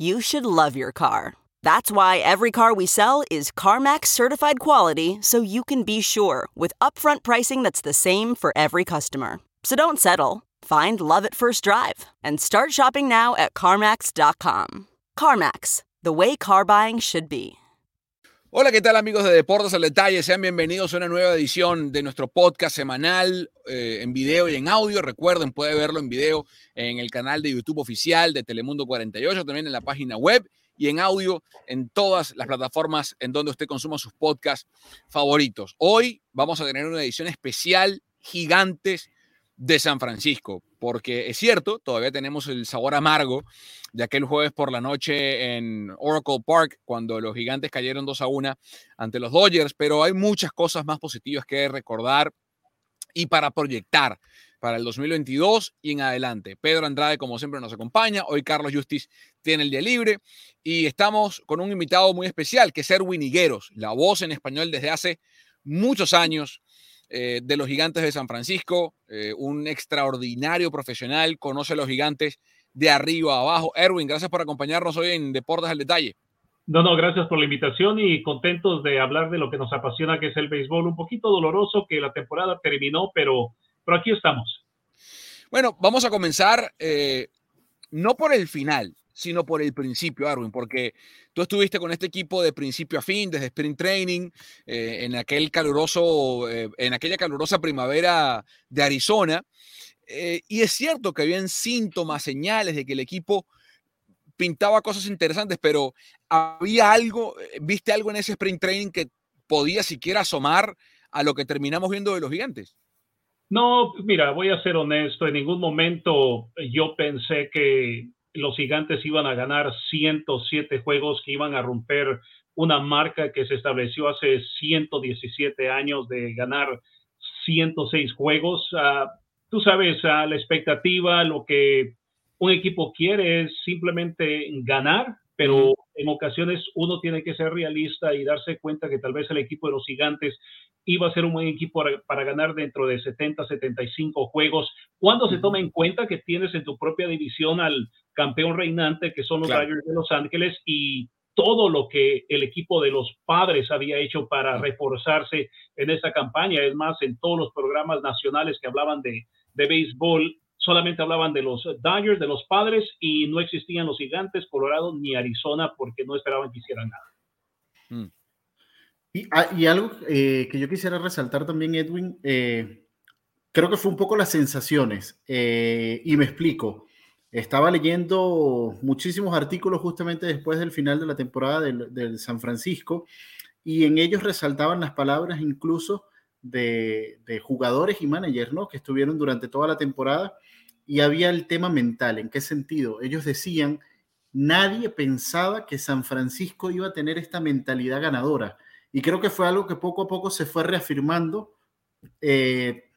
You should love your car. That's why every car we sell is CarMax certified quality so you can be sure with upfront pricing that's the same for every customer. So don't settle. Find love at first drive and start shopping now at CarMax.com. CarMax, the way car buying should be. Hola, ¿qué tal amigos de Deportes al Detalle? Sean bienvenidos a una nueva edición de nuestro podcast semanal eh, en video y en audio. Recuerden, puede verlo en video en el canal de YouTube oficial de Telemundo 48, también en la página web y en audio en todas las plataformas en donde usted consuma sus podcasts favoritos. Hoy vamos a tener una edición especial Gigantes de San Francisco, porque es cierto, todavía tenemos el sabor amargo de aquel jueves por la noche en Oracle Park, cuando los gigantes cayeron 2 a 1 ante los Dodgers, pero hay muchas cosas más positivas que recordar y para proyectar para el 2022 y en adelante. Pedro Andrade, como siempre, nos acompaña. Hoy Carlos Justiz tiene el día libre y estamos con un invitado muy especial, que es Erwin Higueros, la voz en español desde hace muchos años eh, de los gigantes de San Francisco, eh, un extraordinario profesional, conoce a los gigantes de arriba a abajo. Erwin, gracias por acompañarnos hoy en Deportes al Detalle. No, no, gracias por la invitación y contentos de hablar de lo que nos apasiona, que es el béisbol. Un poquito doloroso que la temporada terminó, pero, pero aquí estamos. Bueno, vamos a comenzar eh, no por el final, sino por el principio, Arwin, porque tú estuviste con este equipo de principio a fin, desde sprint training, eh, en aquel caluroso, eh, en aquella calurosa primavera de Arizona. Eh, y es cierto que habían síntomas, señales de que el equipo pintaba cosas interesantes, pero había algo, viste algo en ese sprint training que podía siquiera asomar a lo que terminamos viendo de los gigantes. No, mira, voy a ser honesto, en ningún momento yo pensé que los gigantes iban a ganar 107 juegos, que iban a romper una marca que se estableció hace 117 años de ganar 106 juegos. Uh, tú sabes, uh, la expectativa, lo que un equipo quiere es simplemente ganar, pero en ocasiones uno tiene que ser realista y darse cuenta que tal vez el equipo de los gigantes iba a ser un buen equipo para, ganar dentro de 70, 75 juegos. Cuando se toma en cuenta que tienes en tu propia división al campeón reinante, que son los claro. de Los Ángeles, y todo lo que el equipo de los padres había hecho para reforzarse en esta campaña. Es más, en todos los programas nacionales que hablaban de, de béisbol, solamente hablaban de los Dodgers, de los padres, y no existían los gigantes, Colorado ni Arizona, porque no esperaban que hicieran nada. Mm. Y, ah, y algo eh, que yo quisiera resaltar también, Edwin, eh, creo que fue un poco las sensaciones, eh, y me explico. Estaba leyendo muchísimos artículos justamente después del final de la temporada del, del San Francisco, y en ellos resaltaban las palabras incluso de, de, jugadores y managers, ¿no? Que estuvieron durante toda la temporada, y había el tema mental. ¿En qué sentido? Ellos decían, nadie pensaba que San Francisco iba a tener esta mentalidad ganadora y creo que fue algo que poco a poco se fue reafirmando. Eh,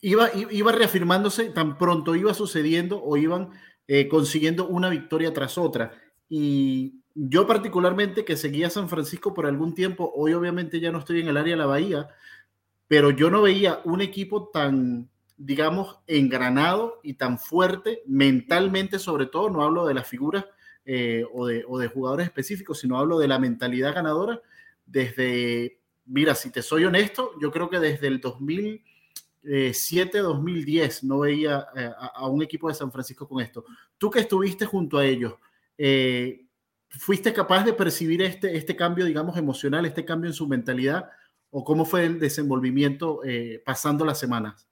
iba, iba reafirmándose tan pronto iba sucediendo o iban eh, consiguiendo una victoria tras otra. Y yo particularmente que seguía San Francisco por algún tiempo, hoy obviamente ya no estoy en el área de la Bahía, pero yo no veía un equipo tan, digamos, engranado y tan fuerte mentalmente, sobre todo, no hablo de las figuras eh, o, de, o de jugadores específicos, sino hablo de la mentalidad ganadora desde, mira, si te soy honesto, yo creo que desde el 2007-2010 no veía eh, a, un equipo de San Francisco con esto. Tú que estuviste junto a ellos, eh, ¿fuiste capaz de percibir este, este cambio, digamos, emocional, este cambio en su mentalidad? ¿O cómo fue el desenvolvimiento pasando las semanas?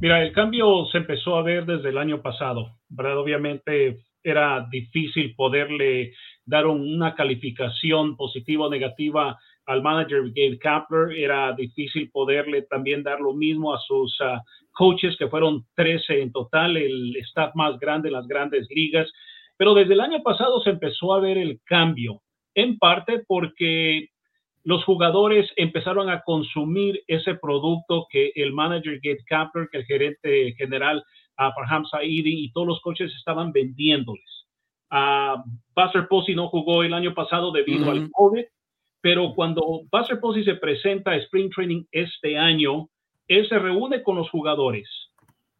Mira, el cambio se empezó a ver desde el año pasado, ¿verdad? Obviamente era difícil poderle dar una calificación positiva o negativa al manager Gabe Kapler, era difícil poderle también dar lo mismo a sus ah, coaches, que fueron 13 en total, el staff más grande en las grandes ligas. Pero desde el año pasado se empezó a ver el cambio, en parte porque los jugadores empezaron a consumir ese producto que el manager Gabe Kapler, que el gerente general a Farham Saidi y todos los coches estaban vendiéndoles. Uh, Buster Posey no jugó el año pasado debido al COVID, pero cuando Buster Posey se presenta a Spring Training este año, él se reúne con los jugadores,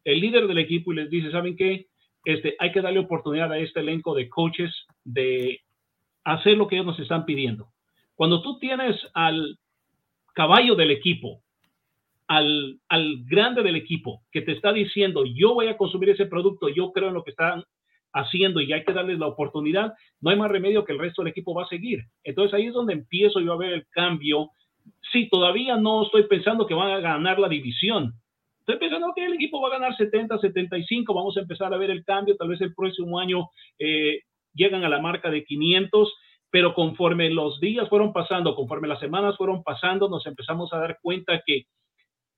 el líder del equipo, y les dice, ¿saben qué? Este, hay que darle oportunidad a este elenco de coaches de hacer lo que ellos nos están pidiendo. Cuando tú tienes al caballo del equipo, al, al, grande del equipo que te está diciendo, yo voy a consumir ese producto, yo creo en lo que están haciendo y hay que darles la oportunidad, no hay más remedio que el resto del equipo va a seguir. Entonces ahí es donde empiezo yo a ver el cambio. Sí, todavía no estoy pensando que van a ganar la división. Estoy pensando que el equipo va a ganar 70, 75, vamos a empezar a ver el cambio, tal vez el próximo año eh, llegan a la marca de 500 pero conforme los días fueron pasando, conforme las semanas fueron pasando, nos empezamos a dar cuenta que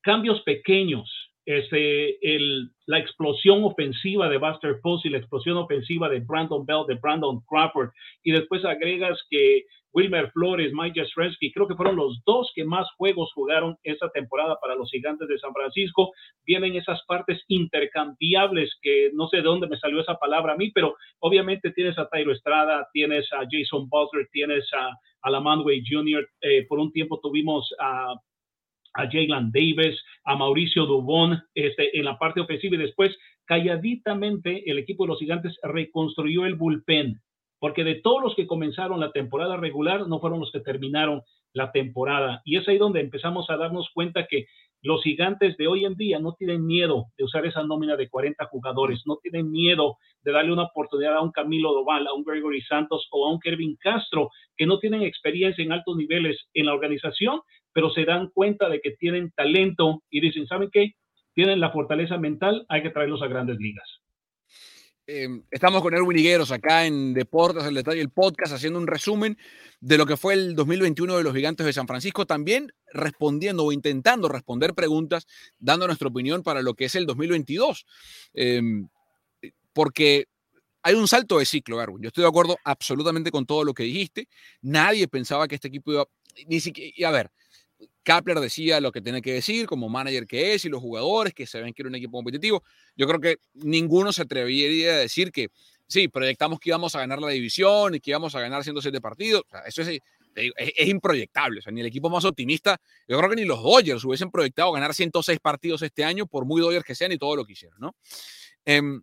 cambios pequeños, este, la explosión ofensiva de Buster Posey, la explosión ofensiva de Brandon Bell, de Brandon Crawford, y después agregas que Wilmer Flores, Mike Jastrzewski, creo que fueron los dos que más juegos jugaron esta temporada para los gigantes de San Francisco. Vienen esas partes intercambiables que no sé de dónde me salió esa palabra a mí, pero obviamente tienes a Tyro Estrada, tienes a Jason Butler, tienes a, a Lamanway Jr., eh, por un tiempo tuvimos a a Davis, a Mauricio Dubón este, en la parte ofensiva y después calladitamente el equipo de los gigantes reconstruyó el bullpen, porque de todos los que comenzaron la temporada regular no fueron los que terminaron la temporada. Y es ahí donde empezamos a darnos cuenta que los gigantes de hoy en día no tienen miedo de usar esa nómina de 40 jugadores, no tienen miedo de darle una oportunidad a un Camilo Doval, a un Gregory Santos o a un Kevin Castro, que no tienen experiencia en altos niveles en la organización, pero se dan cuenta de que tienen talento y dicen, ¿saben qué? Tienen la fortaleza mental, hay que traerlos a grandes ligas. Em, estamos con Erwin Higueros acá en Deportes, el detalle, el podcast, haciendo un resumen de lo que fue el 2021 de los Gigantes de San Francisco, también respondiendo o intentando responder preguntas, dando nuestra opinión para lo que es el 2022. Em, porque hay un salto de ciclo, Erwin. Yo estoy de acuerdo absolutamente con todo lo que dijiste. Nadie pensaba que este equipo iba, ni siquiera, y a ver, Kapler decía lo que tiene que decir como manager que es y los jugadores que se ven que era un equipo competitivo. Yo creo que ninguno se atrevería a decir que sí, proyectamos que íbamos a ganar la división y que íbamos a ganar 107 partidos. eso es, improyectable. O sea, ni el equipo más optimista, yo creo que ni los Dodgers hubiesen proyectado ganar 106 partidos este año, por muy Dodgers que sean y todo lo que. Em,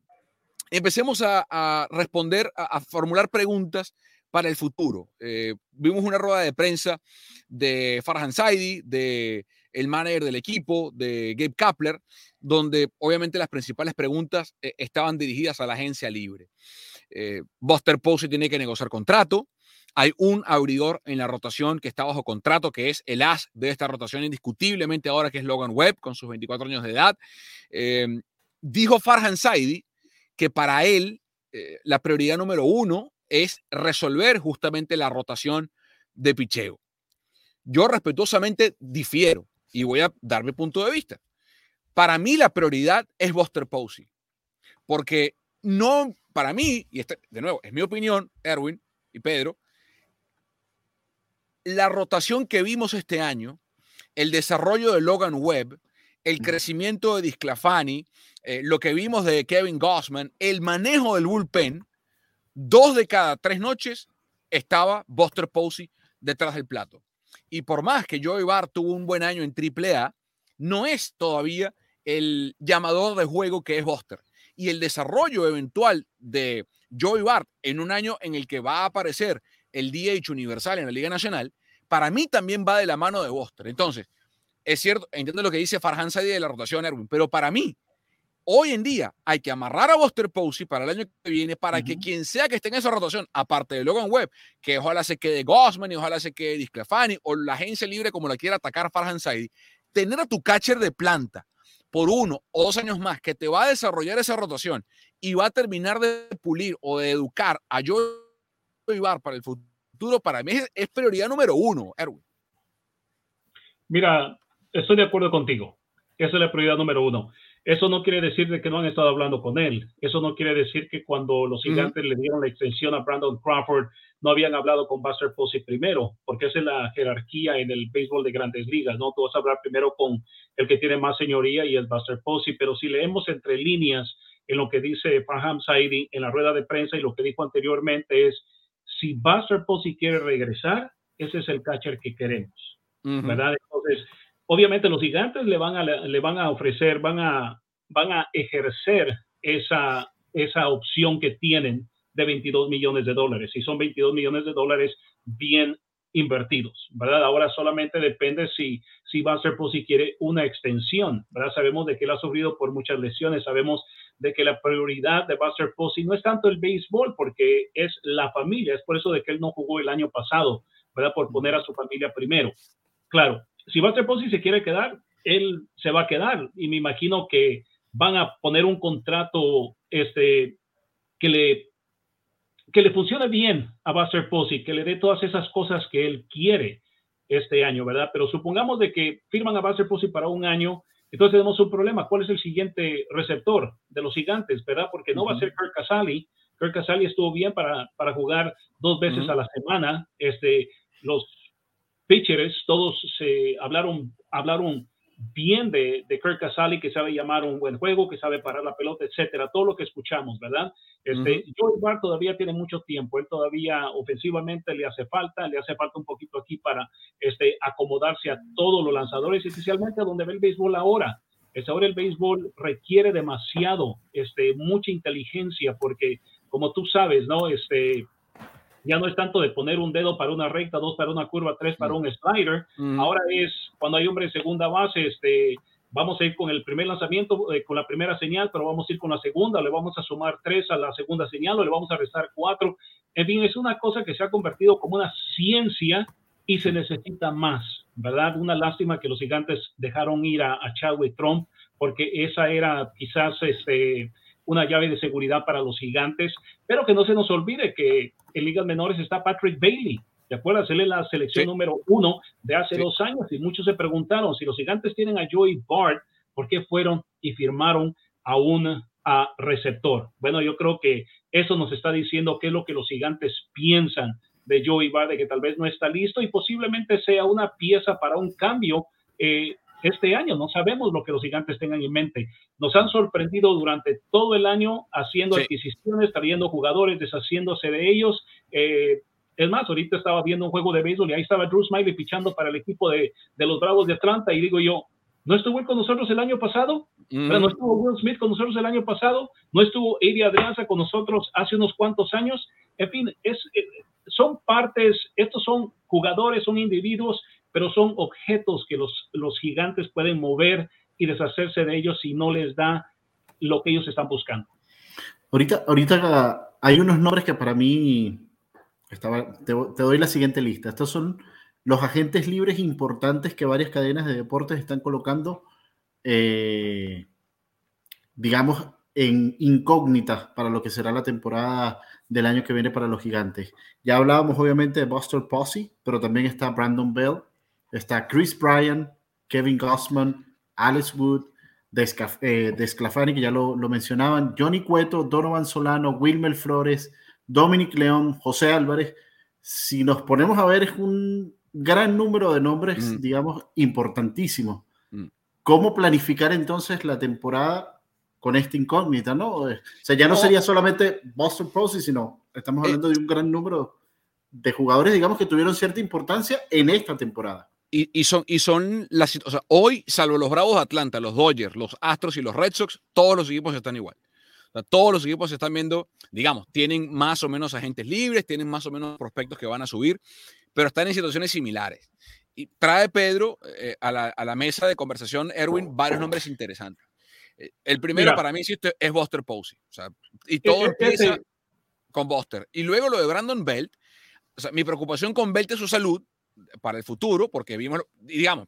empecemos a, responder, a formular preguntas para el futuro. Eh, vimos una rueda de prensa de Farhan Saidi, de el manager del equipo, de Gabe Kapler, donde obviamente las principales preguntas eh, estaban dirigidas a la agencia libre. Eh, Buster Posey tiene que negociar contrato. Hay un abridor en la rotación que está bajo contrato, que es el as de esta rotación indiscutiblemente ahora, que es Logan Webb, con sus 24 años de edad. dijo Farhan Saidi que para él la prioridad número uno es resolver justamente la rotación de picheo. Yo respetuosamente difiero y voy a dar mi punto de vista. Para mí la prioridad es Buster Posey, porque no, para mí, y este, de nuevo, es mi opinión, Erwin y Pedro, la rotación que vimos este año, el desarrollo de Logan Webb, el crecimiento de Disclafani, eh, lo que vimos de Kevin Gossman, el manejo del bullpen, dos de cada tres noches estaba Buster Posey detrás del plato. Y por más que Joey Bart tuvo un buen año en AAA, no es todavía el llamador de juego que es Buster. Y el desarrollo eventual de Joey Bart en un año en el que va a aparecer el DH universal en la Liga Nacional, para mí también va de la mano de Buster. Entonces, es cierto, entiendo lo que dice Farhan Saidi de la rotación Erwin, pero para mí, hoy en día hay que amarrar a Buster Posey para el año que viene para que quien sea que esté en esa rotación, aparte de Logan Webb, que ojalá se quede Gossman y ojalá se quede Disclafani o la agencia libre como la quiera atacar Farhan Saidi, tener a tu catcher de planta por uno o dos años más que te va a desarrollar esa rotación y va a terminar de pulir o de educar a Joey Bar para el futuro, para mí es, prioridad número uno, Erwin. Mira, estoy de acuerdo contigo. Esa es la prioridad número uno. Eso no quiere decir de que no han estado hablando con él. Eso no quiere decir que cuando los gigantes le dieron la extensión a Brandon Crawford no habían hablado con Buster Posey primero, porque esa es la jerarquía en el béisbol de grandes ligas, ¿no? Tú vas a hablar primero con el que tiene más señoría y es Buster Posey, pero si leemos entre líneas en lo que dice Farham Saidi en la rueda de prensa y lo que dijo anteriormente es, si Buster Posey quiere regresar, ese es el catcher que queremos, ¿verdad? Entonces, obviamente los gigantes le van a, le van a ofrecer, van a, van a ejercer esa, esa opción que tienen de 22 millones de dólares. Y son 22 millones de dólares bien invertidos, ¿verdad? Ahora solamente depende si, si por si quiere una extensión, ¿verdad? Sabemos de que él ha sufrido por muchas lesiones, sabemos de que la prioridad de Buster Posey no es tanto el béisbol, porque es la familia, es por eso de que él no jugó el año pasado, ¿verdad? Por poner a su familia primero. Claro, si Buster Posey se quiere quedar, él se va a quedar y me imagino que van a poner un contrato este, que, le, que le funcione bien a Buster Posey, que le dé todas esas cosas que él quiere este año, ¿verdad? Pero supongamos de que firman a Buster Posey para un año, entonces tenemos un problema. ¿Cuál es el siguiente receptor de los gigantes, verdad? Porque no va a ser Kirk Casali. Kirk Casali estuvo bien para, para jugar dos veces a la semana. Este, los pitchers, todos se hablaron, hablaron bien de, de Kirk Casali, que sabe llamar un buen juego, que sabe parar la pelota, etcétera, todo lo que escuchamos, ¿verdad? Este, Joey Bart todavía tiene mucho tiempo, él todavía ofensivamente le hace falta, le hace falta un poquito aquí para este, acomodarse a todos los lanzadores, especialmente a donde ve el béisbol ahora. Es ahora el béisbol requiere demasiado, este, mucha inteligencia, porque como tú sabes, ¿no? Este, ya no es tanto de poner un dedo para una recta, dos para una curva, tres para un slider. Mm. Ahora es cuando hay hombre en segunda base, este, vamos a ir con el primer lanzamiento, eh, con la primera señal, pero vamos a ir con la segunda, le vamos a sumar tres a la segunda señal o le vamos a restar cuatro. En fin, es una cosa que se ha convertido como una ciencia y se necesita más, ¿verdad? Una lástima que los gigantes dejaron ir a, a Chadwick Trump, porque esa era quizás este, una llave de seguridad para los gigantes, pero que no se nos olvide que en ligas menores está Patrick Bailey. ¿Te acuerdas? Él es la selección número uno de hace dos años y muchos se preguntaron si los gigantes tienen a Joey Bart, ¿por qué fueron y firmaron a un receptor? Bueno, yo creo que eso nos está diciendo qué es lo que los gigantes piensan de Joey Bart, de que tal vez no está listo y posiblemente sea una pieza para un cambio eh, este año. No sabemos lo que los gigantes tengan en mente. Nos han sorprendido durante todo el año haciendo adquisiciones, trayendo jugadores, deshaciéndose de ellos. Eh, es más, ahorita estaba viendo un juego de béisbol y ahí estaba Drew Smiley pichando para el equipo de, de los Bravos de Atlanta y digo yo, ¿no estuvo él con nosotros el año pasado? ¿No estuvo Will Smith con nosotros el año pasado? ¿No estuvo Eddie Adrianza con nosotros hace unos cuantos años? En fin, es, eh, son partes, estos son jugadores, son individuos pero son objetos que los, los gigantes pueden mover y deshacerse de ellos si no les da lo que ellos están buscando. Ahorita, ahorita hay unos nombres que para mí, estaba, te, doy la siguiente lista. Estos son los agentes libres importantes que varias cadenas de deportes están colocando, eh, digamos, en incógnitas para lo que será la temporada del año que viene para los gigantes. Ya hablábamos obviamente de Buster Posey, pero también está Brandon Bell, Está Chris Bryan, Kevin Gossman, Alex Wood, Desclafani, eh, que ya lo, mencionaban, Johnny Cueto, Donovan Solano, Wilmer Flores, Dominic León, José Álvarez. Si nos ponemos a ver, es un gran número de nombres, mm. digamos, importantísimos. Mm. ¿Cómo planificar entonces la temporada con esta incógnita, no? O sea, ya no sería solamente Boston Posey, sino estamos eh, hablando de un gran número de jugadores, digamos, que tuvieron cierta importancia en esta temporada. Y, son, y son las, o sea, hoy, salvo los Bravos de Atlanta, los Dodgers, los Astros y los Red Sox, todos los equipos están igual. todos los equipos se están viendo, digamos, tienen más o menos agentes libres, tienen más o menos prospectos que van a subir, pero están en situaciones similares. Y trae Pedro eh, a, la, a, la, mesa de conversación, Erwin, varios nombres interesantes. Eh, el primero para mí, es Buster Posey. O sea, y todo empieza con Buster. Y luego lo de Brandon Belt. O sea, mi preocupación con Belt es su salud para el futuro, porque vimos, digamos,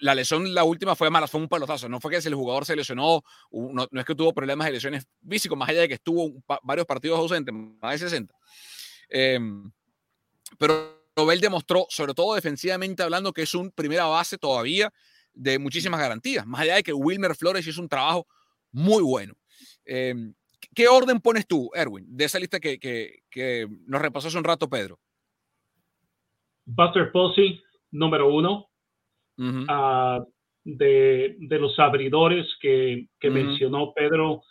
la lesión, la última fue mala, fue un pelotazo. No fue que el jugador se lesionó, no, es que tuvo problemas de lesiones físicos, más allá de que estuvo varios partidos ausentes, más de 60. Em, pero Bell demostró, sobre todo defensivamente hablando, que es un primera base todavía de muchísimas garantías, más allá de que Wilmer Flores hizo un trabajo muy bueno. Em, ¿Qué orden pones tú, Erwin, de esa lista que, que nos repasó hace un rato Pedro? Buster Posey, número uno, ah, de, de, los abridores que, que mencionó Pedro.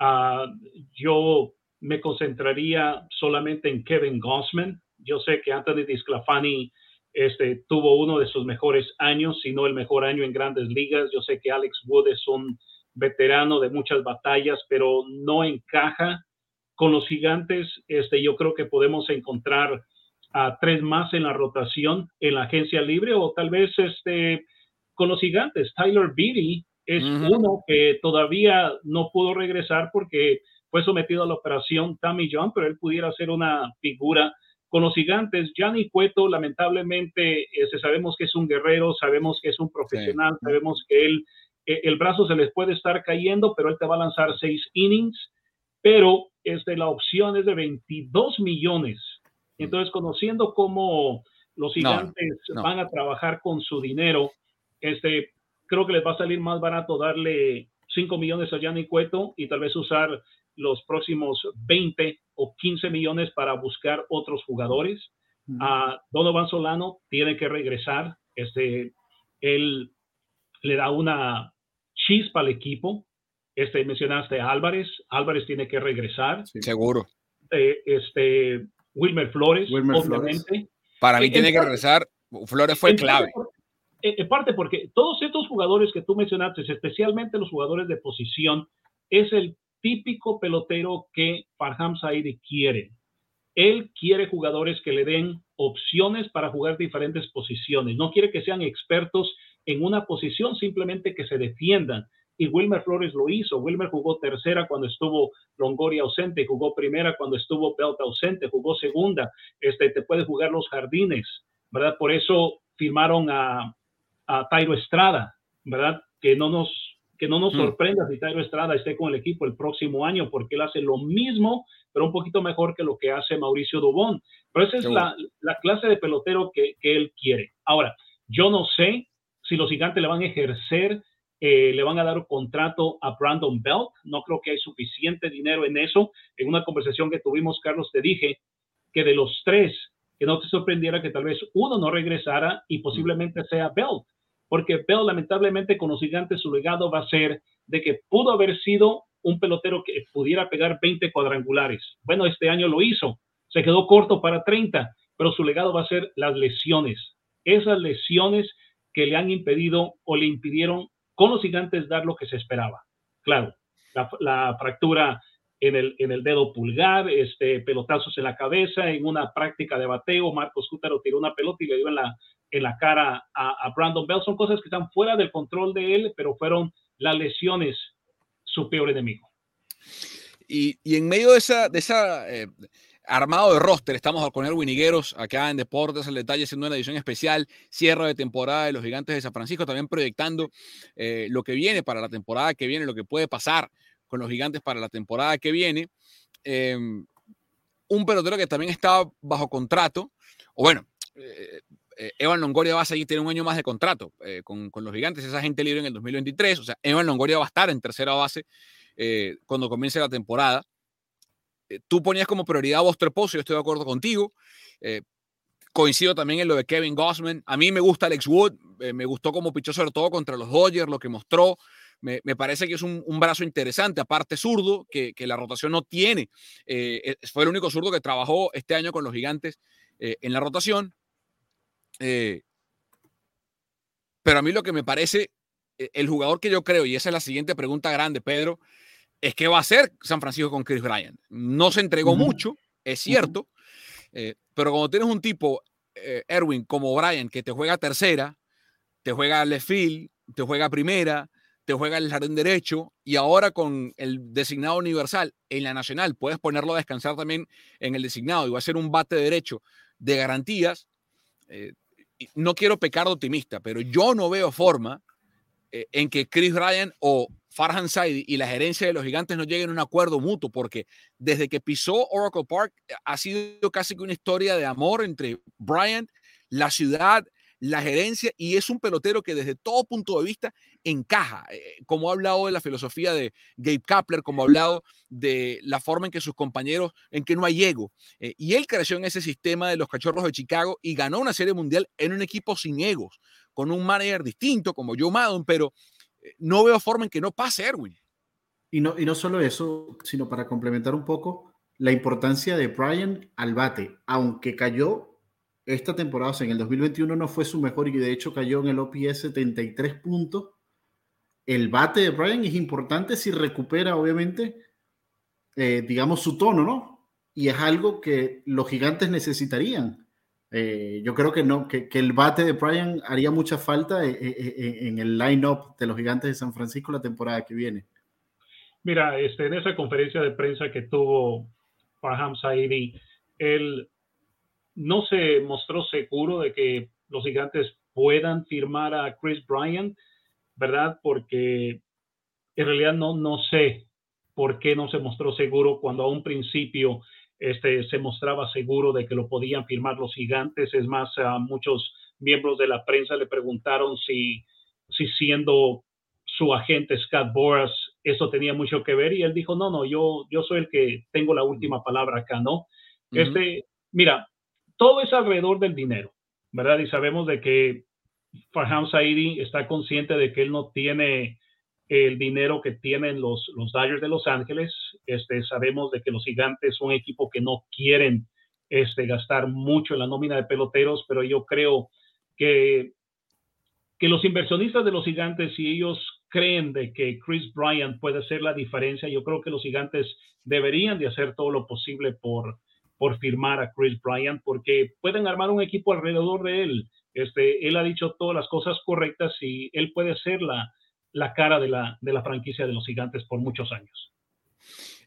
Uh, yo me concentraría solamente en Kevin Gossman. Yo sé que Anthony Disclafani este, tuvo uno de sus mejores años, si no el mejor año en grandes ligas. Yo sé que Alex Wood es un veterano de muchas batallas, pero no encaja con los gigantes. Este, yo creo que podemos encontrar a tres más en la rotación en la agencia libre o tal vez este, con los gigantes. Tyler Beatty es uno que todavía no pudo regresar porque fue sometido a la operación Tommy John, pero él pudiera ser una figura con los gigantes. Gianni Cueto, lamentablemente, este, sabemos que es un guerrero, sabemos que es un profesional, sabemos que él, e, el brazo se les puede estar cayendo, pero él te va a lanzar seis innings, pero este, la opción es de 22 millones entonces, conociendo cómo los gigantes van a trabajar con su dinero, este, creo que les va a salir más barato darle 5 millones a Gianni Cueto y tal vez usar los próximos 20 o 15 millones para buscar otros jugadores. A Donovan Solano tiene que regresar. Este, él le da una chispa al equipo. Este, mencionaste a Álvarez. Álvarez tiene que regresar. Seguro. Eh, este, Wilmer Flores, obviamente. Para mí tiene que regresar, Flores fue clave. en parte porque todos estos jugadores que tú mencionaste, especialmente los jugadores de posición, es el típico pelotero que Farham Saidi quiere. Él quiere jugadores que le den opciones para jugar diferentes posiciones. No quiere que sean expertos en una posición, simplemente que se defiendan y Wilmer Flores lo hizo. Wilmer jugó tercera cuando estuvo Longoria ausente, jugó primera cuando estuvo Belt ausente, jugó segunda. Este, te puede jugar los jardines, ¿verdad? Por eso firmaron a, a Tairo Estrada, ¿verdad? Que no nos, que no nos hmm. sorprenda si Tairo Estrada esté con el equipo el próximo año, porque él hace lo mismo, pero un poquito mejor que lo que hace Mauricio Dubón. Pero esa es la, la, clase de pelotero que, que él quiere. Ahora, yo no sé si los gigantes le van a ejercer eh, le van a dar un contrato a Brandon Belt. No creo que hay suficiente dinero en eso. En una conversación que tuvimos, Carlos, te dije que de los tres, que no te sorprendiera que tal vez uno no regresara y posiblemente sea Belt. Porque Belt, lamentablemente, con los gigantes, su legado va a ser de que pudo haber sido un pelotero que pudiera pegar 20 cuadrangulares. Bueno, este año lo hizo. Se quedó corto para 30, pero su legado va a ser las lesiones. Esas lesiones que le han impedido o le impidieron con los gigantes dar lo que se esperaba. Claro, la, fractura en el, dedo pulgar, este, pelotazos en la cabeza, en una práctica de bateo, Marcos Cútaro tiró una pelota y le dio en la, cara a, Brandon Bell. Son cosas que están fuera del control de él, pero fueron las lesiones su peor enemigo. Y, en medio de esa, de esa eh, armado de roster. Estamos con Erwin Higueros acá en Deportes el Detalle, haciendo una edición especial, cierre de temporada de los Gigantes de San Francisco, también proyectando eh, lo que viene para la temporada que viene, lo que puede pasar con los Gigantes para la temporada que viene. Em, un pelotero que también está bajo contrato, o bueno, eh, eh, Evan Longoria va a seguir, tiene un año más de contrato con, con, los Gigantes, esa gente libre en el 2023, o sea, Evan Longoria va a estar en tercera base cuando comience la temporada. Eh, tú ponías como prioridad a Buster Posey, yo estoy de acuerdo contigo. Eh, coincido también en lo de Kevin Gossman. A mí me gusta Alex Wood, eh, me gustó como pichó sobre todo contra los Dodgers, lo que mostró. Me, parece que es un, brazo interesante, aparte zurdo, que, la rotación no tiene. fue el único zurdo que trabajó este año con los gigantes en la rotación. pero a mí lo que me parece, el jugador que yo creo, y esa es la siguiente pregunta grande, Pedro, es que va a ser San Francisco con Chris Bryant. No se entregó mucho, es cierto, pero cuando tienes un tipo, Erwin, como Bryant, que te juega tercera, te juega left field, te juega primera, te juega el jardín derecho y ahora con el designado universal en la nacional puedes ponerlo a descansar también en el designado y va a ser un bate derecho de garantías. Eh, no quiero pecar de optimista, pero yo no veo forma eh, en que Chris Ryan o Farhan Saidi y la gerencia de los gigantes no lleguen a un acuerdo mutuo, porque desde que pisó Oracle Park eh, ha sido casi que una historia de amor entre Bryant, la ciudad, la gerencia y es un pelotero que desde todo punto de vista encaja, eh, como ha hablado de la filosofía de Gabe Kapler, como ha hablado de la forma en que sus compañeros, en que no hay ego. Eh, y él creció en ese sistema de los cachorros de Chicago y ganó una serie mundial en un equipo sin egos, con un manager distinto como Joe Maddon, pero eh, no veo forma en que no pase Erwin. Y no, y no solo eso, sino para complementar un poco la importancia de Brian al bate, aunque cayó esta temporada, o sea, en el 2021 no fue su mejor y de hecho cayó en el OPS 73 puntos. El bate de Brian es importante si recupera, obviamente, eh, digamos, su tono, ¿no? Y es algo que los gigantes necesitarían. Eh, yo creo que no, que, el bate de Brian haría mucha falta eh, en, el line-up de los gigantes de San Francisco la temporada que viene. Mira, este, en esa conferencia de prensa que tuvo Farham Saidi, él no se mostró seguro de que los gigantes puedan firmar a Chris Bryant, ¿verdad? Porque en realidad no, no sé por qué no se mostró seguro cuando a un principio este, se mostraba seguro de que lo podían firmar los gigantes. Es más, a muchos miembros de la prensa le preguntaron si, si siendo su agente Scott Boras eso tenía mucho que ver y él dijo, no, no, yo, yo soy el que tengo la última palabra acá, ¿no? Este, mira, todo es alrededor del dinero, ¿verdad? Y sabemos de que Farham Saidi está consciente de que él no tiene el dinero que tienen los, los Dodgers de Los Ángeles. Este, sabemos de que los gigantes son un equipo que no quieren este, gastar mucho en la nómina de peloteros, pero yo creo que, que los inversionistas de los gigantes, si ellos creen de que Chris Bryant puede hacer la diferencia, yo creo que los gigantes deberían de hacer todo lo posible por, por firmar a Chris Bryant, porque pueden armar un equipo alrededor de él. Este, él ha dicho todas las cosas correctas y él puede ser la, la cara de la, de la franquicia de los gigantes por muchos años.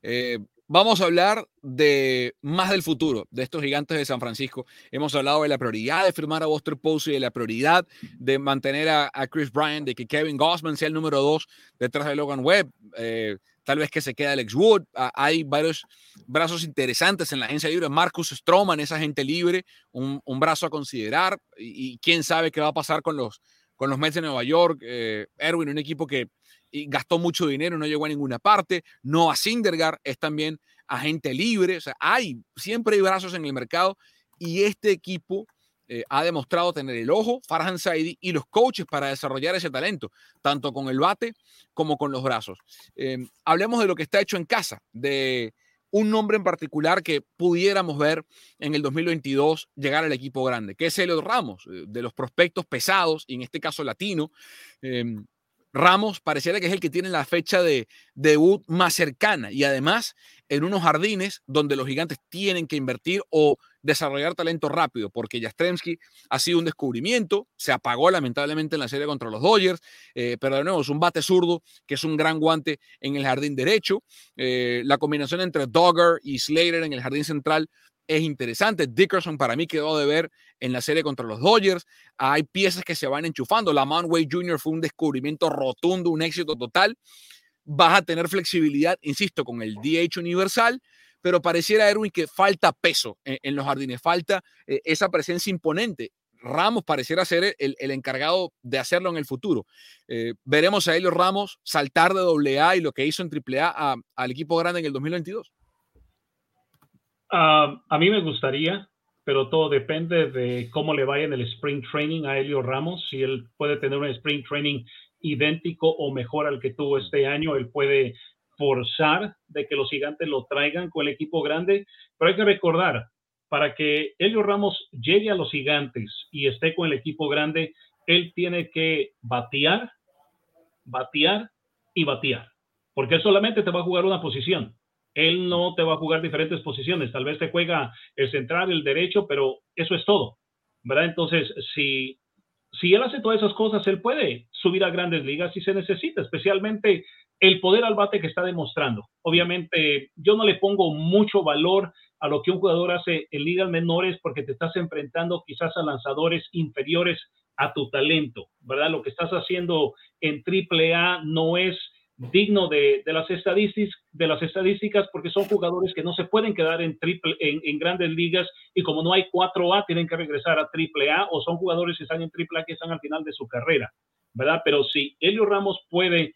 Eh, vamos a hablar de más del futuro de estos gigantes de San Francisco. Hemos hablado de la prioridad de firmar a Buster Posey, de la prioridad de mantener a, Chris Bryant, de que Kevin Gossman sea el número dos detrás de Logan Webb. Eh, tal vez que se quede Alex Wood. Ah, hay varios brazos interesantes en la agencia libre. Marcus Stroman, esa gente libre, un, brazo a considerar. Y, quién sabe qué va a pasar con los, con los Mets de Nueva York. Eh, Erwin, un equipo que gastó mucho dinero, no llegó a ninguna parte. Noah Syndergaard es también agente libre. O sea, hay, siempre hay brazos en el mercado. Y este equipo eh, ha demostrado tener el ojo, Farhan Saidi, y los coaches para desarrollar ese talento, tanto con el bate como con los brazos. Eh, hablemos de lo que está hecho en casa, de un nombre en particular que pudiéramos ver en el 2022 llegar al equipo grande, que es Elliot Ramos, eh, de los prospectos pesados, y en este caso latino. Ramos pareciera que es el que tiene la fecha de debut más cercana y además en unos jardines donde los gigantes tienen que invertir o desarrollar talento rápido, porque Jastremski ha sido un descubrimiento, se apagó lamentablemente en la serie contra los Dodgers, eh, pero de nuevo es un bate zurdo que es un gran guante en el jardín derecho. Eh, la combinación entre Dogger y Slater en el jardín central es interesante. Dickerson para mí quedó de ver en la serie contra los Dodgers. Hay piezas que se van enchufando. La Way Jr. fue un descubrimiento rotundo, un éxito total. Vas a tener flexibilidad, insisto, con el DH universal, pero pareciera, Erwin, que falta peso en, los jardines, falta eh, esa presencia imponente. Ramos pareciera ser el, encargado de hacerlo en el futuro. Eh, veremos a Elio Ramos saltar de AA y lo que hizo en AAA al equipo grande en el 2022. Ah, a mí me gustaría, pero todo depende de cómo le vaya en el Spring Training a Elio Ramos. Si él puede tener un Spring Training idéntico o mejor al que tuvo este año, él puede forzar de que los gigantes lo traigan con el equipo grande. Pero hay que recordar, para que Elio Ramos llegue a los gigantes y esté con el equipo grande, él tiene que batear, batear y batear, porque él solamente te va a jugar una posición. Él no te va a jugar diferentes posiciones. Tal vez te juega el central, el derecho, pero eso es todo. ¿Verdad? Entonces, si, si él hace todas esas cosas, él puede subir a grandes ligas si se necesita, especialmente el poder al bate que está demostrando. Obviamente, yo no le pongo mucho valor a lo que un jugador hace en ligas menores porque te estás enfrentando quizás a lanzadores inferiores a tu talento, ¿verdad? Lo que estás haciendo en AAA no es digno de, las estadísticas, de las estadísticas porque son jugadores que no se pueden quedar en, triple, en, grandes ligas y como no hay 4A tienen que regresar a AAA o son jugadores que están en AAA que están al final de su carrera, ¿verdad? Pero si Elio Ramos puede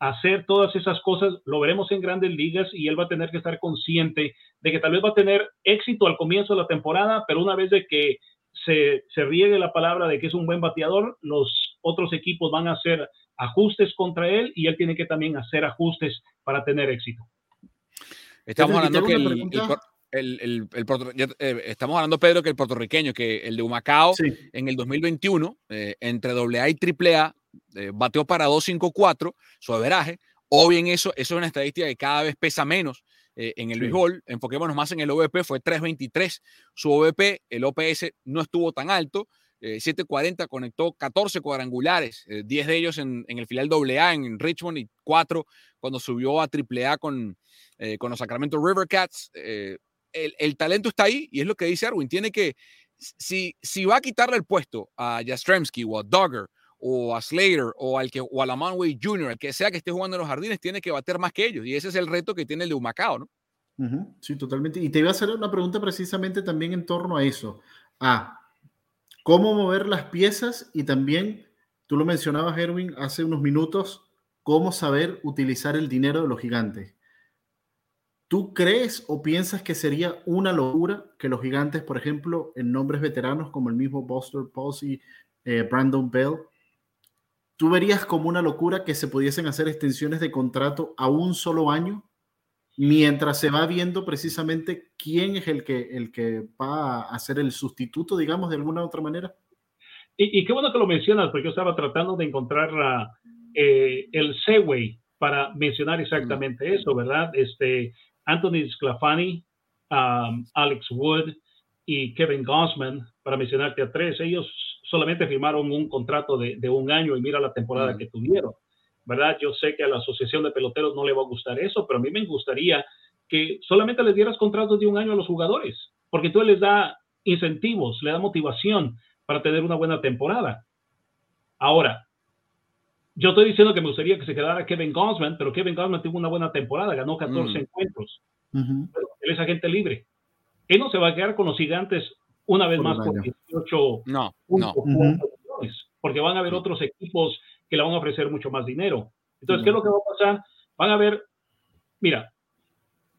hacer todas esas cosas, lo veremos en grandes ligas y él va a tener que estar consciente de que tal vez va a tener éxito al comienzo de la temporada, pero una vez que se, se riegue la palabra de que es un buen bateador, los otros equipos van a hacer ajustes contra él y él tiene que también hacer ajustes para tener éxito. Estamos hablando que el, eh, estamos hablando, Pedro, que el puertorriqueño, que el de Humacao en el 2021, eh, entre AA y AAA, eh, bateó para 2.54, su averaje. O bien eso, eso es una estadística que cada vez pesa menos eh, en el béisbol. Enfoquémonos más en el OVP, fue 3.23 su OVP, el OPS no estuvo tan alto. 740 eh, conectó 14 cuadrangulares, 10 de ellos en, el filial AA en Richmond y 4 cuando subió a AAA con, con los Sacramento River Cats. El, el, talento está ahí y es lo que dice Arwin. Tiene que, si, si va a quitarle el puesto a Jastremski o a Dogger o a Slater o al que o a la Manway Jr., el que sea que esté jugando en los jardines, tiene que bater más que ellos. Y ese es el reto que tiene el de Humacao, ¿no? Sí, totalmente. Y te iba a hacer una pregunta precisamente también en torno a eso. A cómo mover las piezas y también, tú lo mencionabas, Erwin, hace unos minutos, cómo saber utilizar el dinero de los gigantes. ¿Tú crees o piensas que sería una locura que los gigantes, por ejemplo, en nombres veteranos como el mismo Buster Posey, eh, Brandon Bell, ¿Tú verías como una locura que se pudiesen hacer extensiones de contrato a un solo año mientras se va viendo precisamente quién es el que, el que va a ser el sustituto, digamos, de alguna u otra manera? Y, qué bueno que lo mencionas, porque yo estaba tratando de encontrar eh, el segue para mencionar exactamente eso, ¿verdad? Este, Anthony Sclafani, um, Alex Wood y Kevin Gossman, para mencionarte a tres, ellos solamente firmaron un contrato de, un año y mira la temporada que tuvieron, ¿verdad? Yo sé que a la Asociación de Peloteros no le va a gustar eso, pero a mí me gustaría que solamente les dieras contratos de un año a los jugadores, porque tú les da incentivos, le da motivación para tener una buena temporada. Ahora, yo estoy diciendo que me gustaría que se quedara Kevin Gosman, pero Kevin Gosman tuvo una buena temporada, ganó 14 encuentros. él es agente libre. Él no se va a quedar con los gigantes una vez más por 18 no, no. porque van a haber otros equipos que le van a ofrecer mucho más dinero. Entonces, ¿qué es lo que va a pasar? Van a ver, mira,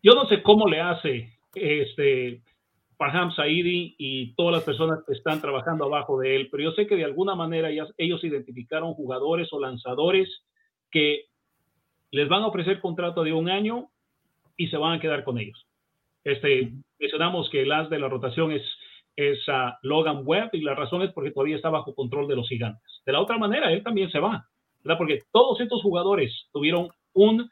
yo no sé cómo le hace este Farham Saidi y todas las personas que están trabajando abajo de él, pero yo sé que de alguna manera ellos identificaron jugadores o lanzadores que les van a ofrecer contrato de un año y se van a quedar con ellos. Este, mencionamos que el as de la rotación es es a Logan Webb y la razón es porque todavía está bajo control de los gigantes. De la otra manera, él también se va, ¿verdad? Porque todos estos jugadores tuvieron un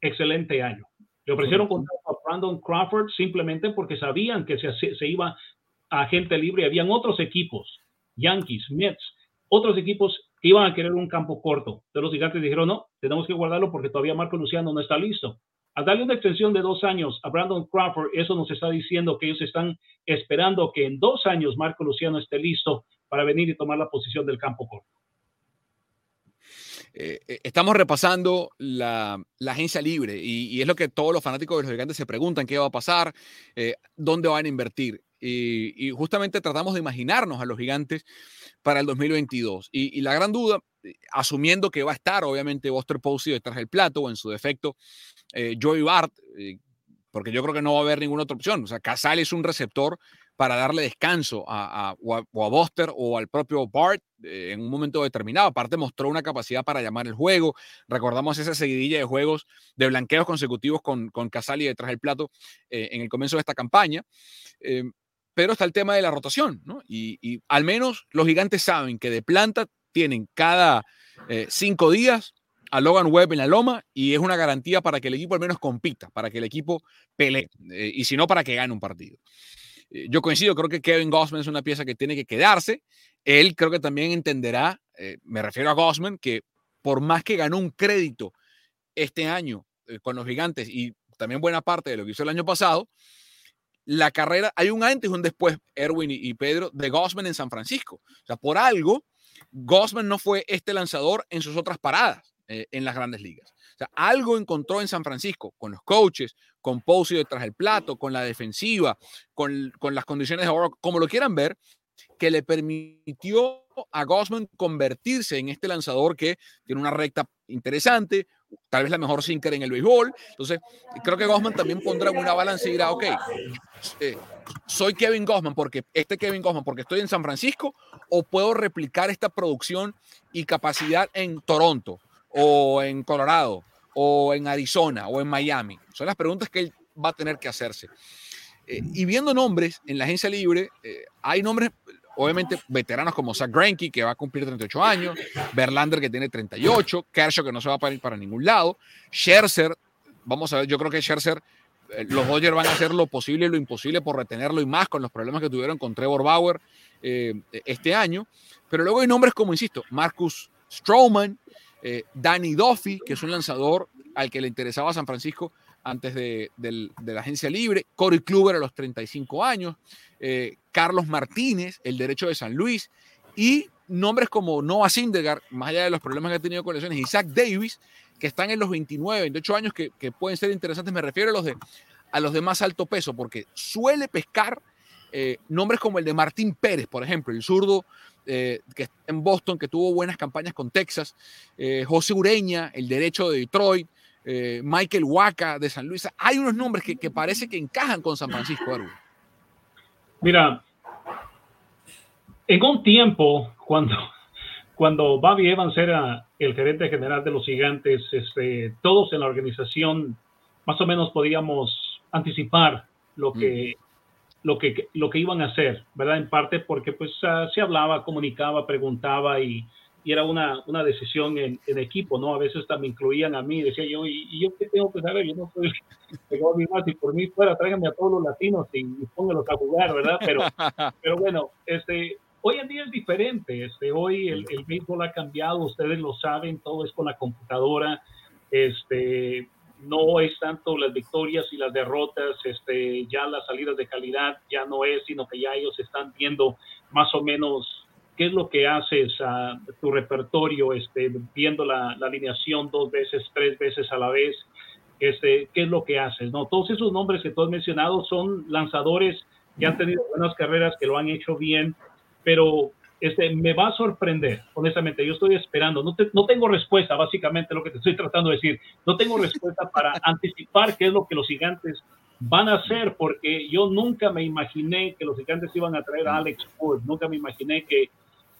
excelente año. Le ofrecieron contrato a Brandon Crawford simplemente porque sabían que se, se iba a gente libre. Habían otros equipos, Yankees, Mets, otros equipos que iban a querer un campo corto. De los gigantes dijeron, no, tenemos que guardarlo porque todavía Marco Luciano no está listo. Al darle una extensión de dos años a Brandon Crawford, eso nos está diciendo que ellos están esperando que en dos años Marco Luciano esté listo para venir y tomar la posición del campo corto. Eh, eh, estamos repasando la, agencia libre y, es lo que todos los fanáticos de los gigantes se preguntan, qué va a pasar, eh, dónde van a invertir. Y, justamente tratamos de imaginarnos a los gigantes para el 2022. Y, y la gran duda, asumiendo que va a estar obviamente Buster Posey detrás del plato o en su defecto eh, Joey Bart, eh, porque yo creo que no va a haber ninguna otra opción. O sea, Casal es un receptor para darle descanso a, o, a, Buster o al propio Bart eh, en un momento determinado. Aparte mostró una capacidad para llamar el juego. Recordamos esa seguidilla de juegos de blanqueos consecutivos con, con Casali detrás del plato en el comienzo de esta campaña. pero está el tema de la rotación, ¿no? Y, al menos los gigantes saben que de planta tienen cada eh, cinco días a Logan Webb en la loma y es una garantía para que el equipo al menos compita, para que el equipo pelee, eh, y si no, para que gane un partido. Eh, yo coincido, creo que Kevin Gossman es una pieza que tiene que quedarse. Él creo que también entenderá, me refiero a Gossman, que por más que ganó un crédito este año con los gigantes y también buena parte de lo que hizo el año pasado, la carrera, hay un antes y un después, Erwin y, Pedro, de Gossman en San Francisco. O sea, por algo, Gossman no fue este lanzador en sus otras paradas eh, en las grandes ligas. O sea, algo encontró en San Francisco, con los coaches, con Posey detrás del plato, con la defensiva, con, las condiciones de ahora, como lo quieran ver, que le permitió a Gossman convertirse en este lanzador que tiene una recta interesante, tal vez la mejor sinker en el béisbol. Entonces, creo que Gossman también pondrá una balanza y dirá, ok, eh, soy Kevin Gossman porque este Kevin Gossman porque estoy en San Francisco o puedo replicar esta producción y capacidad en Toronto o en Colorado o en Arizona o en Miami. Son las preguntas que él va a tener que hacerse. Eh, y viendo nombres en la agencia libre, eh, hay nombres obviamente veteranos como Zach Greinke, que va a cumplir 38 años, Verlander, que tiene 38, Kershaw, que no se va a parar para ningún lado, Scherzer, vamos a ver, yo creo que Scherzer, eh, los Dodgers van a hacer lo posible y lo imposible por retenerlo y más con los problemas que tuvieron con Trevor Bauer eh, este año, pero luego hay nombres como, insisto, Marcus Stroman, eh, Danny Duffy, que es un lanzador al que le interesaba San Francisco antes de, la agencia libre, Corey Kluber a los 35 años, eh, Carlos Martínez, el derecho de San Luis, y nombres como Noah Syndergaard, más allá de los problemas que ha tenido con lesiones, Isaac Davis, que están en los 29, 28 años, que, pueden ser interesantes. Me refiero a los de, a los de más alto peso, porque suele pescar eh, nombres como el de Martín Pérez, por ejemplo, el zurdo eh, que está en Boston, que tuvo buenas campañas con Texas, José Ureña, el derecho de Detroit, Michael Waka de San Luis. Hay unos nombres que, que parece que encajan con San Francisco, Mira, en un tiempo, cuando, cuando Bobby Evans era el gerente general de los gigantes, este, todos en la organización más o menos podíamos anticipar lo que, mm. Lo que, lo que iban a hacer, ¿verdad? En parte porque pues ah, se hablaba, comunicaba, preguntaba y, y era una, una decisión en, en, equipo, ¿no? A veces también incluían a mí, decía yo, ¿y, yo qué tengo que saber? Yo no soy el más, si por mí fuera, tráiganme a todos los latinos y, y pónganlos a jugar, ¿verdad? Pero, pero bueno, este, hoy en día es diferente, este, hoy el, el béisbol ha cambiado, ustedes lo saben, todo es con la computadora, este, no es tanto las victorias y las derrotas, este, ya las salidas de calidad ya no es, sino que ya ellos están viendo más o menos qué es lo que haces a tu repertorio, este, viendo la, alineación dos veces, tres veces a la vez, este, qué es lo que haces, ¿no? Todos esos nombres que tú has mencionado son lanzadores que han tenido buenas carreras, que lo han hecho bien, pero este, me va a sorprender, honestamente, yo estoy esperando, no, no tengo respuesta, básicamente lo que te estoy tratando de decir, no tengo respuesta para anticipar qué es lo que los gigantes van a hacer, porque yo nunca me imaginé que los gigantes iban a traer a Alex Ford, nunca me imaginé que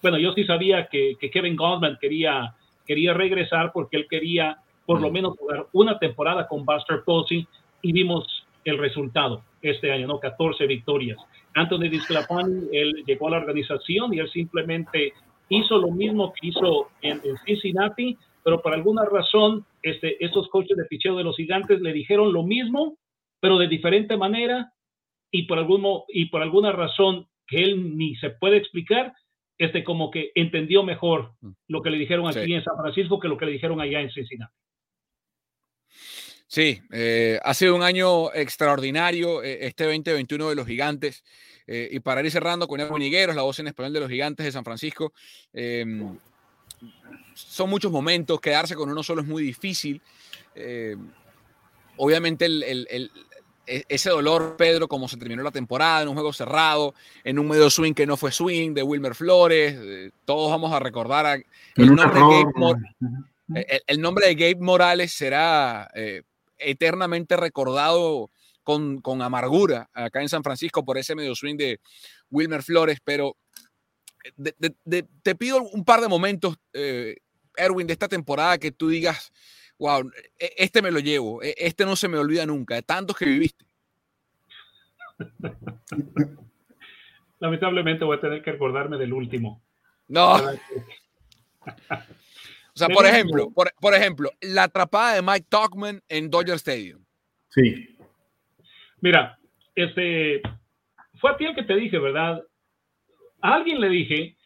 bueno, yo sí sabía que, Kevin Goldman quería, quería regresar porque él quería por lo mm. menos jugar una temporada con Buster Posey y vimos el resultado este año, ¿no? 14 victorias. Anthony Disclapani, él llegó a la organización y él simplemente hizo lo mismo que hizo en, Cincinnati, pero por alguna razón este, estos coaches de picheo de los gigantes le dijeron lo mismo, pero de diferente manera y por, algún, y por alguna razón que él ni se puede explicar, este, como que entendió mejor mm. lo que le dijeron aquí en San Francisco que lo que le dijeron allá en Cincinnati. Sí, eh, ha sido un año extraordinario eh, este 2021 de los gigantes. Eh, y para ir cerrando con Erwin Higueros, la voz en español de los gigantes de San Francisco, em, son muchos momentos, quedarse con uno solo es muy difícil. obviamente el, e, ese dolor, Pedro, como se terminó la temporada, en un juego cerrado, en un medio swing que no fue swing, de Wilmer Flores, eh, todos vamos a recordar el, nombre de Gabe, Morales será eh, eternamente recordado con, amargura acá en San Francisco por ese medio swing de Wilmer Flores, pero eh, te pido un par de momentos, Erwin, de esta temporada que tú digas, wow, e, este me lo llevo, e, este no se me olvida nunca, de tantos que viviste. lamentablemente voy a tener que recordarme del último. No. o sea, por ejemplo, por, ejemplo, la atrapada de Mike Talkman en Dodger Stadium. Sí. Mira, este fue a ti el que te dije, ¿verdad? A alguien le dije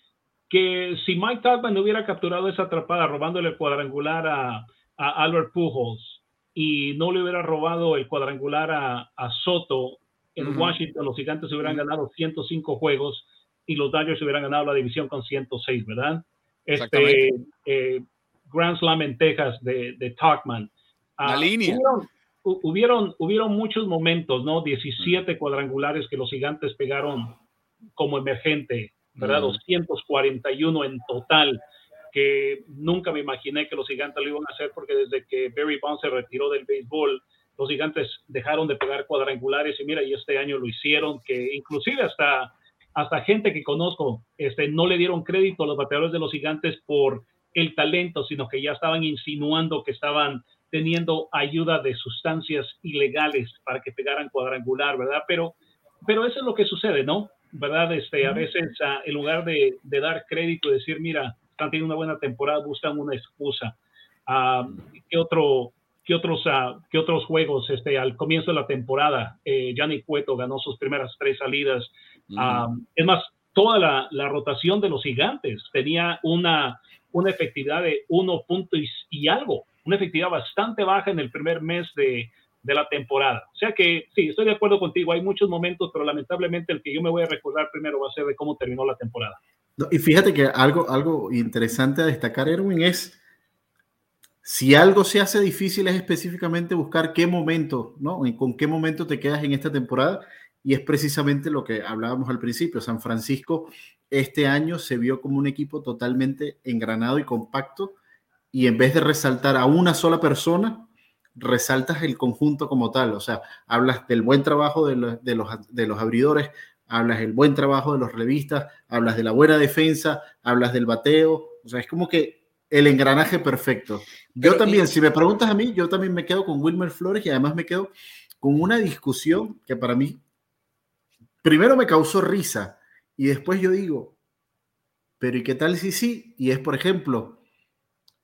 que si Mike Talkman no hubiera capturado esa atrapada robándole el cuadrangular a, Albert Pujols y no le hubiera robado el cuadrangular a, Soto en Washington, los gigantes hubieran ganado 105 juegos y los Dodgers hubieran ganado la división con 106, ¿verdad? Este, eh, Grand Slam en Texas de, de Talkman. La ah, línea. Hubieron, hubieron, muchos momentos, ¿no? 17 cuadrangulares que los gigantes pegaron como emergente ¿verdad? 241 en total, que nunca me imaginé que los gigantes lo iban a hacer porque desde que Barry Bonds se retiró del béisbol, los gigantes dejaron de pegar cuadrangulares y mira, y este año lo hicieron, que inclusive hasta, hasta gente que conozco este, no le dieron crédito a los bateadores de los gigantes por el talento, sino que ya estaban insinuando que estaban teniendo ayuda de sustancias ilegales para que pegaran cuadrangular, ¿verdad? Pero, pero eso es lo que sucede, ¿no? ¿verdad? Este, a veces ah, en lugar de, dar crédito y decir, mira, están teniendo una buena temporada, buscan una excusa. Uh, ¿qué, otro, qué, otros, uh, ¿Qué otros juegos? Este, al comienzo de la temporada, eh, Gianni Cueto ganó sus primeras tres salidas. es más, toda la, la, rotación de los gigantes tenía una, una efectividad de uno punto y algo, una efectividad bastante baja en el primer mes de, de la temporada. O sea que sí, estoy de acuerdo contigo, hay muchos momentos, pero lamentablemente el que yo me voy a recordar primero va a ser de cómo terminó la temporada. y fíjate que algo, algo interesante a destacar, Erwin, es si algo se hace difícil es específicamente buscar qué momento, ¿no? Con qué momento te quedas en esta temporada. Y es precisamente lo que hablábamos al principio. San Francisco este año se vio como un equipo totalmente engranado y compacto. Y en vez de resaltar a una sola persona, resaltas el conjunto como tal, o sea, hablas del buen trabajo de, los, de los abridores, hablas del buen trabajo de los revistas, hablas de la buena defensa, hablas del bateo, o sea, es como que el engranaje perfecto. Yo también, si me preguntas a mí, yo también me quedo con Wilmer Flores y además me quedo con una discusión que para mí, primero me causó risa y después yo digo, pero ¿y qué tal si sí? Y es, por ejemplo,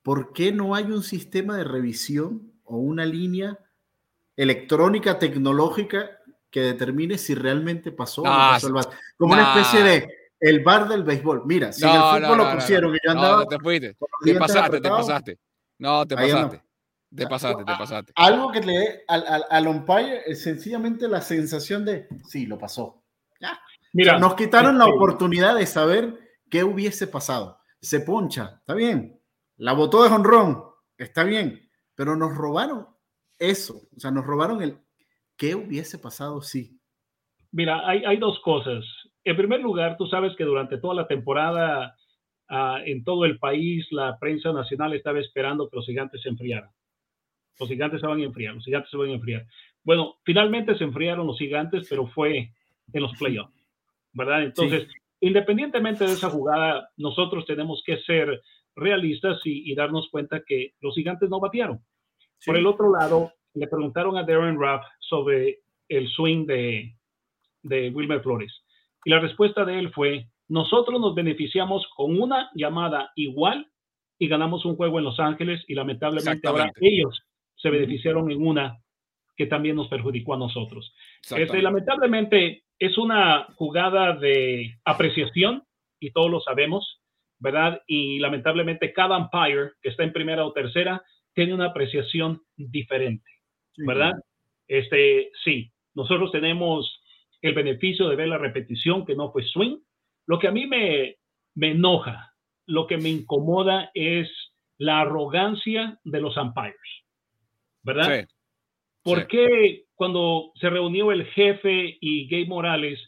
¿por qué no hay un sistema de revisión o una línea electrónica tecnológica que determine si realmente pasó o no pasó el bar. Como una especie de el bar del béisbol. Mira, si en el fútbol lo pusieron y yo andaba. te fuiste. Te pasaste, te pasaste. No, te pasaste. Te pasaste, te pasaste. Algo que le dé al, al, al, umpire es sencillamente la sensación de sí, lo pasó. Mira, nos quitaron la este oportunidad de saber qué hubiese pasado. Se poncha, está bien. La botó de jonrón, está bien pero nos robaron eso, o sea, nos robaron el qué hubiese pasado si. Mira, hay, hay dos cosas. En primer lugar, tú sabes que durante toda la temporada uh, en todo el país la prensa nacional estaba esperando que los gigantes se enfriaran. Los gigantes se van a enfriar, los gigantes se van a enfriar. Bueno, finalmente se enfriaron los gigantes, pero fue en los playoffs, ¿verdad? Entonces, independientemente de esa jugada, nosotros tenemos que ser realistas y, darnos cuenta que los gigantes no batearon. Por el otro lado, le preguntaron a Darren Rapp sobre el swing de, de Wilmer Flores. Y la respuesta de él fue, nosotros nos beneficiamos con una llamada igual y ganamos un juego en Los Ángeles y lamentablemente ahora ellos se beneficiaron en una que también nos perjudicó a nosotros. Este, lamentablemente es una jugada de apreciación y todos lo sabemos. ¿verdad? Y lamentablemente cada umpire que está en primera o tercera tiene una apreciación diferente, ¿verdad? Este, sí, nosotros tenemos el beneficio de ver la repetición que no fue swing. Lo que a mí me, me enoja, lo que me incomoda es la arrogancia de los umpires, ¿verdad? Sí. ¿Por qué cuando se reunió el jefe y Gay Morales,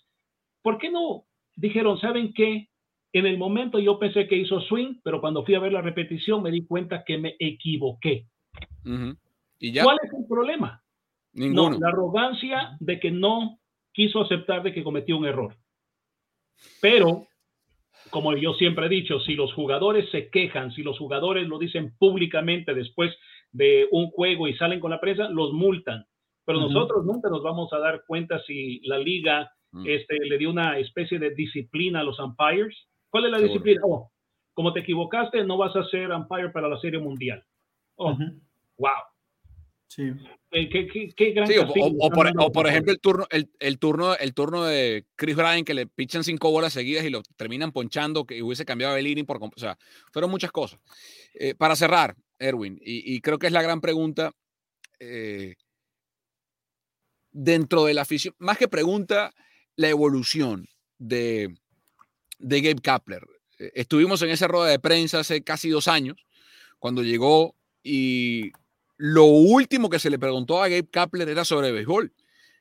por qué no dijeron, ¿saben qué? En el momento yo pensé que hizo swing, pero cuando fui a ver la repetición me di cuenta que me equivoqué. ¿Y ya? ¿Cuál es el problema? Ninguno. la arrogancia de que no quiso aceptar de que cometió un error. Pero, como yo siempre he dicho, si los jugadores se quejan, si los jugadores lo dicen públicamente después de un juego y salen con la prensa, los multan. Pero nosotros nunca nos vamos a dar cuenta si la liga mm. este, le dio una especie de disciplina a los umpires. ¿Cuál es la disciplina? Oh, como te equivocaste, no vas a ser umpire para la Serie Mundial. Oh, wow. Sí. Eh, ¿Qué, gran sí, o, por, ejemplo el turno, el, turno, el turno de Chris Bryan que le pichan cinco bolas seguidas y lo terminan ponchando, que hubiese cambiado a Bellini por, o sea, fueron muchas cosas. Eh, para cerrar, Erwin, y, creo que es la gran pregunta eh, dentro de la afición, más que pregunta, la evolución de, de Gabe Kapler. Estuvimos en esa rueda de prensa hace casi dos años, cuando llegó y lo último que se le preguntó a Gabe Kapler era sobre béisbol.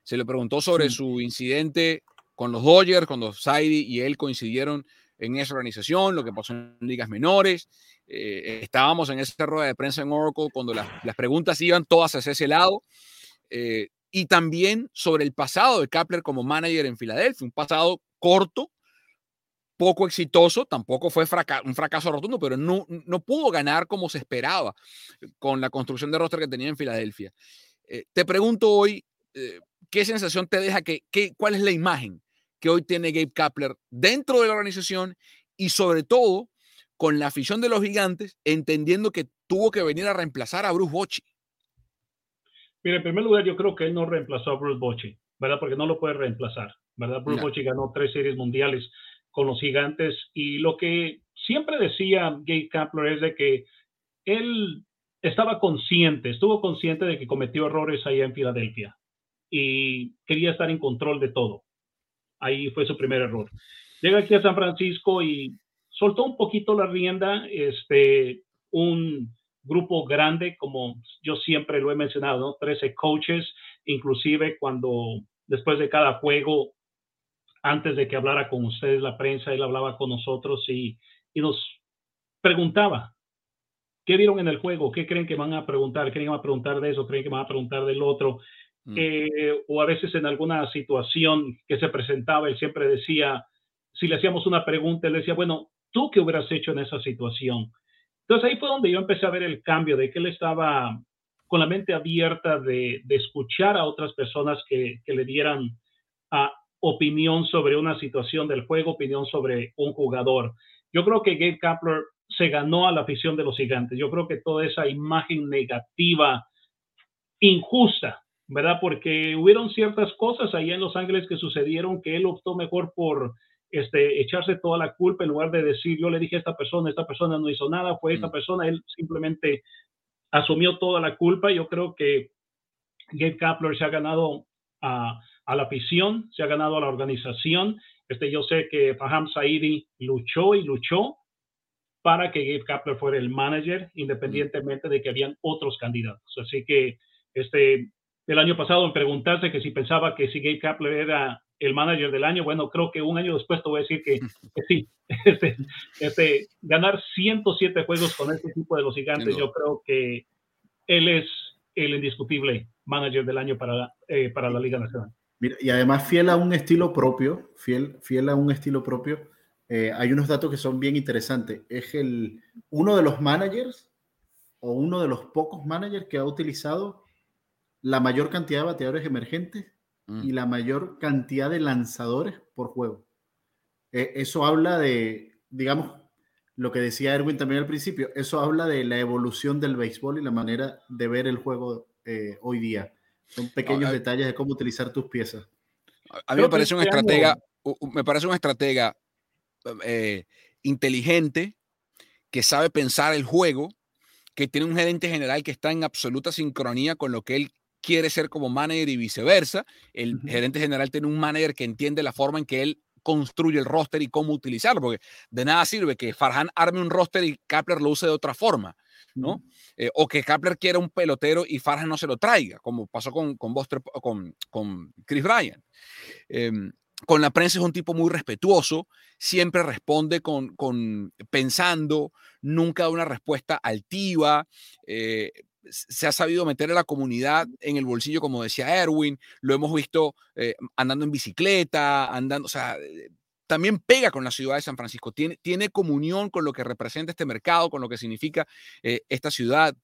Se le preguntó sobre su incidente con los Dodgers, cuando Saidi y él coincidieron en esa organización, lo que pasó en ligas menores. Eh, estábamos en esa rueda de prensa en Oracle cuando las, preguntas iban todas hacia ese lado. Eh, y también sobre el pasado de Kapler como manager en Filadelfia, un pasado corto, poco exitoso, tampoco fue un fracaso rotundo, pero no, no pudo ganar como se esperaba con la construcción de roster que tenía en Filadelfia. Eh, te pregunto hoy, eh, ¿qué sensación te deja? Que, ¿Cuál es la imagen que hoy tiene Gabe Kapler dentro de la organización y sobre todo con la afición de los gigantes, entendiendo que tuvo que venir a reemplazar a Bruce Bochy? Mira, en primer lugar, yo creo que él no reemplazó a Bruce Bochy, ¿verdad? Porque no lo puede reemplazar, ¿verdad? Bruce Bochy ganó tres series mundiales con los gigantes. Y lo que siempre decía Gabe Kapler es de que él estaba consciente, estuvo consciente de que cometió errores allá en Filadelfia y quería estar en control de todo. Ahí fue su primer error. Llega aquí a San Francisco y soltó un poquito la rienda, este, un grupo grande, como yo siempre lo he mencionado, ¿no? 13 coaches, inclusive cuando después de cada juego antes de que hablara con ustedes la prensa, él hablaba con nosotros y, nos preguntaba, ¿qué vieron en el juego? ¿Qué creen que van a preguntar? ¿Creen que van a preguntar de eso? ¿Creen que van a preguntar del otro? Mm. Eh, o a veces en alguna situación que se presentaba, él siempre decía, si le hacíamos una pregunta, él decía, bueno, ¿tú qué hubieras hecho en esa situación? Entonces ahí fue donde yo empecé a ver el cambio, de que él estaba con la mente abierta de, escuchar a otras personas que, le dieran a, opinión sobre una situación del juego, opinión sobre un jugador. Yo creo que Gabe Kapler se ganó a la afición de los gigantes. Yo creo que toda esa imagen negativa, injusta, ¿verdad? Porque hubieron ciertas cosas ahí en Los Ángeles que sucedieron que él optó mejor por este, echarse toda la culpa en lugar de decir, yo le dije a esta persona, esta persona no hizo nada, fue esta mm. persona, él simplemente asumió toda la culpa. Yo creo que Gabe Kapler se ha ganado a a la afición, se ha ganado a la organización. Este, yo sé que Faham Saidi luchó y luchó para que Gabe Kapler fuera el manager, independientemente de que habían otros candidatos. Así que este, el año pasado me preguntaste que si pensaba que si Gabe Kapler era el manager del año, bueno, creo que un año después te voy a decir que, sí. Este, este, ganar 107 juegos con este tipo de los gigantes, yo creo que él es el indiscutible manager del año para, eh, para la Liga Nacional y además fiel a un estilo propio, fiel, fiel a un estilo propio, eh, hay unos datos que son bien interesantes. Es el, uno de los managers o uno de los pocos managers que ha utilizado la mayor cantidad de bateadores emergentes y mm. la mayor cantidad de lanzadores por juego. E, eso habla de, digamos, lo que decía Erwin también al principio, eso habla de la evolución del béisbol y la manera de ver el juego eh, hoy día. Son pequeños detalles de cómo utilizar tus piezas. A mí me parece, un estratega, me parece un estratega eh, inteligente que sabe pensar el juego, que tiene un gerente general que está en absoluta sincronía con lo que él quiere ser como manager y viceversa. El gerente general tiene un manager que entiende la forma en que él construye el roster y cómo utilizarlo, porque de nada sirve que Farhan arme un roster y Kapler lo use de otra forma. ¿no? Eh, o que Kapler quiera un pelotero y Farhan no se lo traiga, como pasó con, con, con, con Chris Bryan. Em, con la prensa es un tipo muy respetuoso, siempre responde con, con pensando, nunca da una respuesta altiva. Eh, se ha sabido meter a la comunidad en el bolsillo, como decía Erwin, lo hemos visto eh, andando en bicicleta, andando, o sea, también pega con la ciudad de San Francisco, tiene, tiene comunión con lo que representa este mercado, con lo que significa eh, esta ciudad.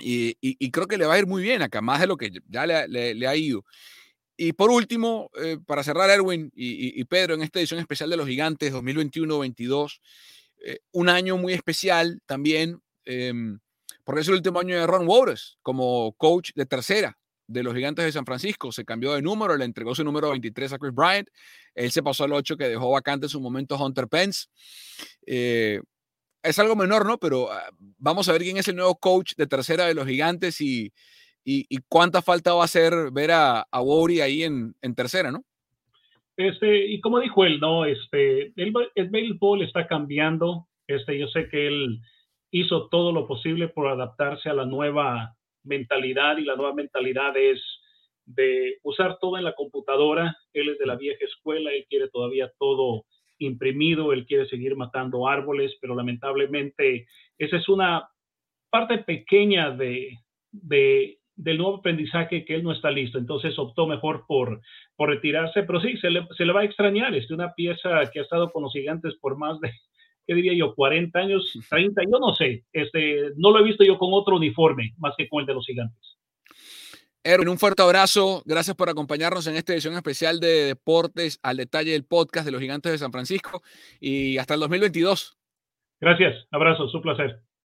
Y, creo que le va a ir muy bien acá, más de lo que ya le, ha ido. y por último, eh, para cerrar, Erwin y, Pedro, en esta edición especial de los Gigantes 2021-22, eh, un año muy especial también, em, porque es el último año de Ron Waters como coach de tercera de los Gigantes de San Francisco. Se cambió de número, le entregó su número 23 a Chris Bryant. Él se pasó al 8 que dejó vacante en su momento Hunter Pence. Eh, es algo menor, ¿no? Pero ah, vamos a ver quién es el nuevo coach de tercera de los Gigantes y, y, cuánta falta va a hacer ver a, a ahí en, en, tercera, ¿no? Este, y como dijo él, ¿no? Este, el, el béisbol está cambiando. Este, yo sé que él hizo todo lo posible por adaptarse a la nueva mentalidad y la nueva mentalidad es de usar todo en la computadora. Él es de la vieja escuela, él quiere todavía todo imprimido, él quiere seguir matando árboles, pero lamentablemente esa es una parte pequeña de, de del nuevo aprendizaje que él no está listo. Entonces optó mejor por, por retirarse, pero sí, se le, se le va a extrañar. Es una pieza que ha estado con los gigantes por más de, ¿qué diría yo? 40 años, 30, yo no sé. Este, no lo he visto yo con otro uniforme más que con el de los gigantes. Erwin, un fuerte abrazo. Gracias por acompañarnos en esta edición especial de Deportes al Detalle del podcast de los Gigantes de San Francisco y hasta el 2022. Gracias, abrazo, su placer.